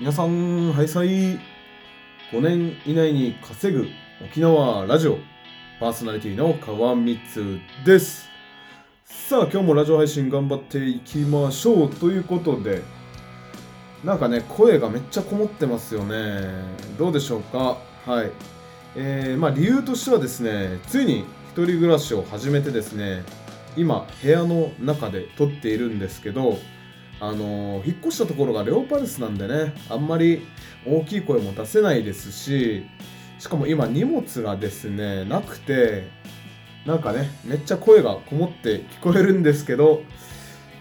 皆さん、ハイサイ。5年以内に稼ぐ沖縄ラジオ。パーソナリティの川光です。さあ、今日もラジオ配信頑張っていきましょう。ということで、なんかね、声がめっちゃこもってますよね。どうでしょうか？はい。えー、まあ理由としてはですね、ついに一人暮らしを始めてですね、今、部屋の中で撮っているんですけど、あの引っ越したところがレオパレスなんでね、あんまり大きい声も出せないですし、しかも今荷物がですね、なくて、なんかね、めっちゃ声がこもって聞こえるんですけど、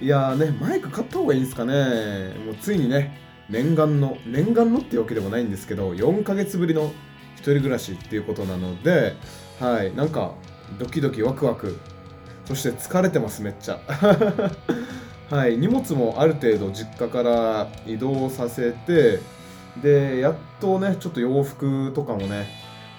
いやーね、マイク買った方がいいんですかね。もうついにね、念願の、念願のっていうわけでもないんですけど、4ヶ月ぶりの一人暮らしっていうことなので、はい、なんかドキドキワクワク、そして疲れてます、めっちゃ。はい、荷物もある程度実家から移動させて、で、やっとね、ちょっと洋服とかもね、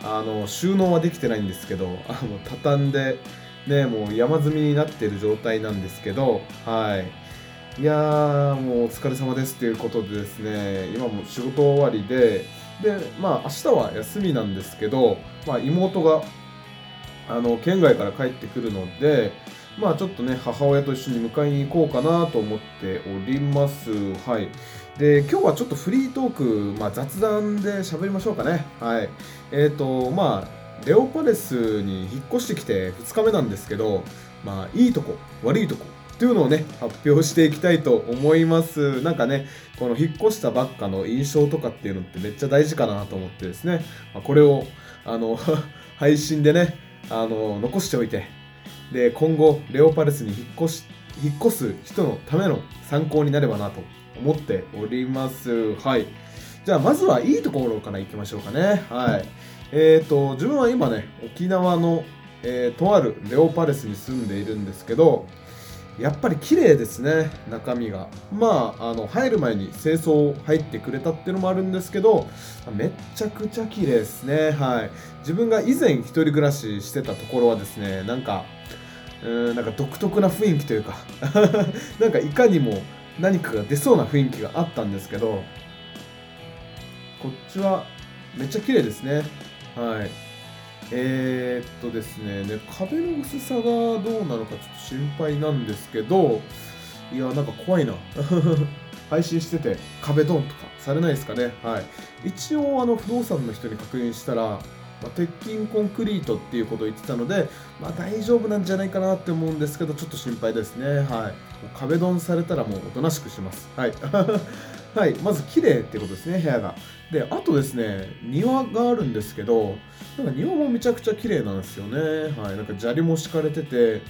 あの収納はできてないんですけど、あの畳んで、ね、もう山積みになっている状態なんですけど、はい。いやー、もうお疲れ様ですということでですね、今も仕事終わりで、で、まあ、明日は休みなんですけど、まあ、妹が、あの、県外から帰ってくるので、まあ、ちょっとね、母親と一緒に迎えに行こうかなと思っております。はい。で、今日はちょっとフリートーク、まあ、雑談で喋りましょうかね。はい。えっ、と、まあ、レオパレスに引っ越してきて2日目なんですけど、まあ、いいとこ、悪いとこ、っていうのをね、発表していきたいと思います。なんかね、この引っ越したばっかの印象とかっていうのってめっちゃ大事かなと思ってですね、まあ、これを、あの、配信でね、あの、残しておいて、で、今後、レオパレスに引っ越し、引っ越す人のための参考になればなと思っております。はい。じゃあ、まずはいいところから行きましょうかね。はい。えっ、と、自分は今ね、沖縄の、えーとあるレオパレスに住んでいるんですけど、やっぱり綺麗ですね、中身が。まあ、あの、入る前に清掃入ってくれたっていうのもあるんですけど、めっちゃくちゃ綺麗ですね。はい。自分が以前一人暮らししてたところはですね、なんか、うん、なんか独特な雰囲気というか、なんかいかにも何かが出そうな雰囲気があったんですけど、こっちはめっちゃ綺麗ですね。はい。えー、っとですねね、壁の薄さがどうなのかちょっと心配なんですけど、いや、なんか怖いな。配信してて壁ドンとかされないですかね。はい。一応、あの、不動産の人に確認したら、まあ、鉄筋コンクリートっていうことを言ってたので、まあ、大丈夫なんじゃないかなって思うんですけど、ちょっと心配ですね。はい。壁ドンされたらもうおとなしくします。はい。はい。まず、綺麗ってことですね、部屋が。で、あとですね、庭があるんですけど、なんか庭もめちゃくちゃ綺麗なんですよね。はい。なんか砂利も敷かれてて、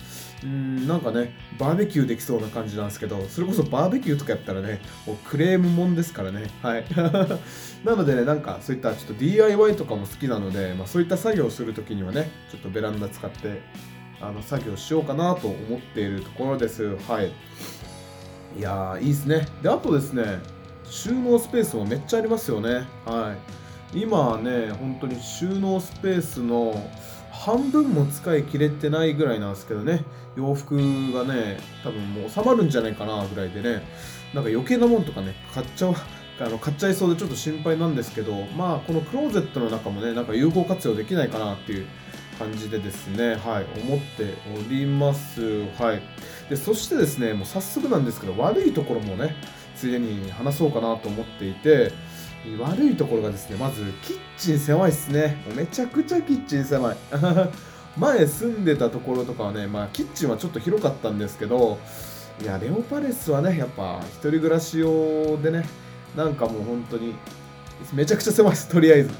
うん、なんかね、バーベキューできそうな感じなんですけど、それこそバーベキューとかやったらね、もうクレームもんですからね。はい。なのでね、なんかそういったちょっと DIY とかも好きなので、まあ、そういった作業をするときにはね、ちょっとベランダ使って、あの、作業しようかなと思っているところです。はい。いやー、いいですね。で、あとですね、収納スペースもめっちゃありますよね。はい。今はね、本当に収納スペースの半分も使い切れてないぐらいなんですけどね、洋服がね、多分もう収まるんじゃないかなぐらいでね、なんか余計なもんとかね、買っちゃう。あの買っちゃいそうでちょっと心配なんですけど、まあこのクローゼットの中もね、なんか有効活用できないかなっていう感じでですね、はい、思っております。はい。で、そしてですね、もう早速なんですけど、悪いところもね、ついでに話そうかなと思っていて、悪いところがですね、まずキッチン狭いっすね。めちゃくちゃキッチン狭い。前住んでたところとかはね、まあキッチンはちょっと広かったんですけど、いや、レオパレスはね、やっぱ一人暮らし用でね、なんかもう本当に、めちゃくちゃ狭いです、とりあえず。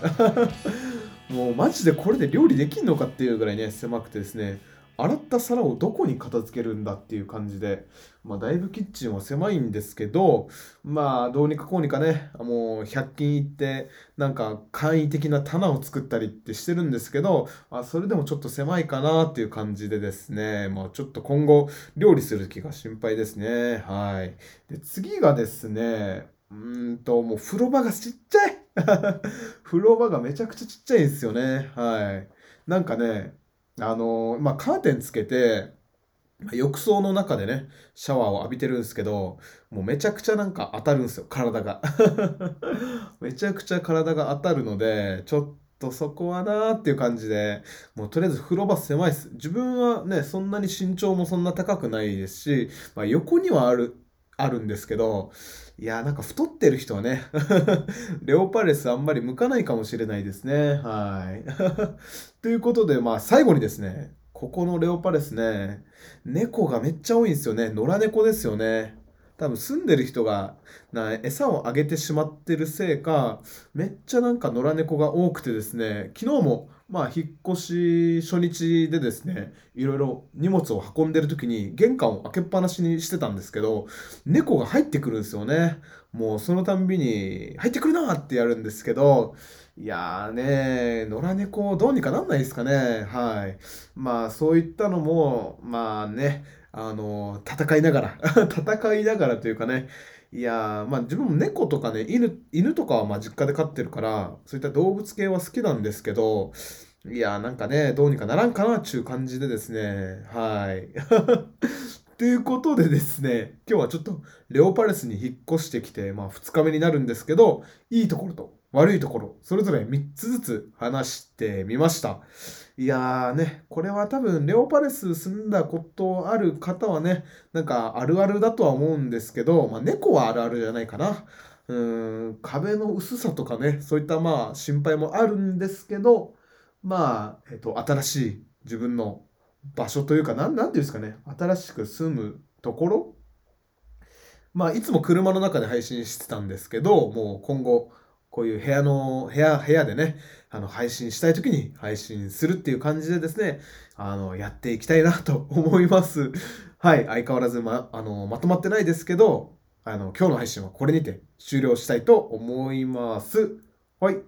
もうマジでこれで料理できんのかっていうぐらいね、狭くてですね、洗った皿をどこに片付けるんだっていう感じで、まあ、だいぶキッチンは狭いんですけど、まあ、どうにかこうにかね、もう100均行って、なんか簡易的な棚を作ったりってしてるんですけど、まあ、それでもちょっと狭いかなっていう感じでですね、まあ、ちょっと今後、料理する時が心配ですね。はい。で、次がですね、うんと、もう風呂場がちっちゃい 風呂場がめちゃくちゃちっちゃいんですよね。はい。なんかね、あのまあ、カーテンつけて、ま浴槽の中でね、シャワーを浴びてるんですけど、もうめちゃくちゃなんか当たるんですよ、体が。めちゃくちゃ体が当たるので、ちょっとそこはなーっていう感じで、もうとりあえず風呂場狭いです。自分はね、そんなに身長もそんな高くないですし、まあ、横にはある、あるんですけど、いやーなんか太ってる人はね、レオパレスあんまり向かないかもしれないですね。はい。ということで、まあ最後にですね、ここのレオパレスね、猫がめっちゃ多いんですよね。野良猫ですよね。多分住んでる人がな餌をあげてしまってるせいか、めっちゃなんか野良猫が多くてですね、昨日もまあ引っ越し初日でですね、いろいろ荷物を運んでる時に玄関を開けっぱなしにしてたんですけど、猫が入ってくるんですよね。もうそのたんびに、入ってくるなってやるんですけど、いやーね野良猫どうにかなんないですかね。はい。まあそういったのも、まあね、あの、戦いながら 戦いながらというかね、いやー、まあ自分も猫とかね、犬、犬とかはまあ実家で飼ってるから、そういった動物系は好きなんですけど、いやーなんかね、どうにかならんかなっていう感じでですね、はい。ということでですね、今日はちょっとレオパレスに引っ越してきて、まあ2日目になるんですけど、いいところと悪いところ、それぞれ3つずつ話してみました。いやーね、これは多分レオパレス住んだことある方はね、なんかあるあるだとは思うんですけど、まあ、猫はあるあるじゃないかな。うーん、壁の薄さとかね、そういったまあ心配もあるんですけど、まあ、えっと、新しい自分の場所というか、なん、なんていうんですかね、新しく住むところまあ、いつも車の中で配信してたんですけど、もう今後、こういう部屋の、部屋、部屋でね、あの、配信したい時に配信するっていう感じでですね、あの、やっていきたいなと 思います。はい、相変わらずま、あの、まとまってないですけど、あの、今日の配信はこれにて終了したいと思います。はい。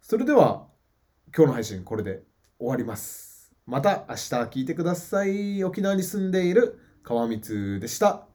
それでは、今日の配信これで終わります。また明日聞いてください。沖縄に住んでいる川光でした。